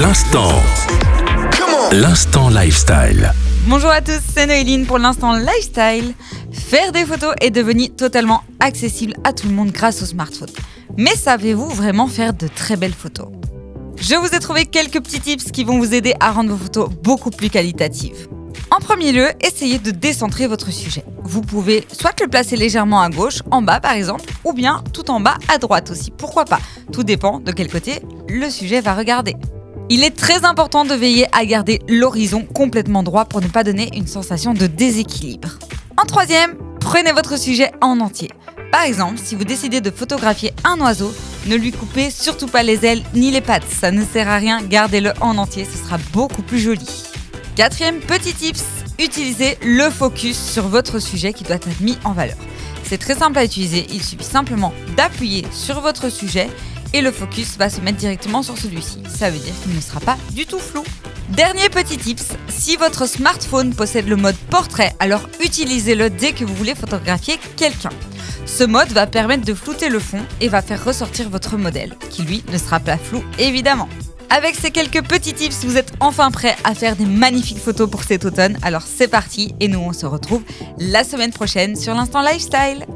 L'instant. L'instant lifestyle. Bonjour à tous, c'est Noéline pour l'instant lifestyle. Faire des photos est devenu totalement accessible à tout le monde grâce au smartphone. Mais savez-vous vraiment faire de très belles photos? Je vous ai trouvé quelques petits tips qui vont vous aider à rendre vos photos beaucoup plus qualitatives. En premier lieu, essayez de décentrer votre sujet. Vous pouvez soit le placer légèrement à gauche, en bas par exemple, ou bien tout en bas à droite aussi. Pourquoi pas? Tout dépend de quel côté le sujet va regarder. Il est très important de veiller à garder l'horizon complètement droit pour ne pas donner une sensation de déséquilibre. En troisième, prenez votre sujet en entier. Par exemple, si vous décidez de photographier un oiseau, ne lui coupez surtout pas les ailes ni les pattes, ça ne sert à rien, gardez-le en entier, ce sera beaucoup plus joli. Quatrième petit tips, utilisez le focus sur votre sujet qui doit être mis en valeur. C'est très simple à utiliser, il suffit simplement d'appuyer sur votre sujet et le focus va se mettre directement sur celui-ci. Ça veut dire qu'il ne sera pas du tout flou. Dernier petit tips, si votre smartphone possède le mode portrait, alors utilisez-le dès que vous voulez photographier quelqu'un. Ce mode va permettre de flouter le fond et va faire ressortir votre modèle, qui lui ne sera pas flou évidemment. Avec ces quelques petits tips, vous êtes enfin prêt à faire des magnifiques photos pour cet automne. Alors c'est parti et nous on se retrouve la semaine prochaine sur l'instant lifestyle.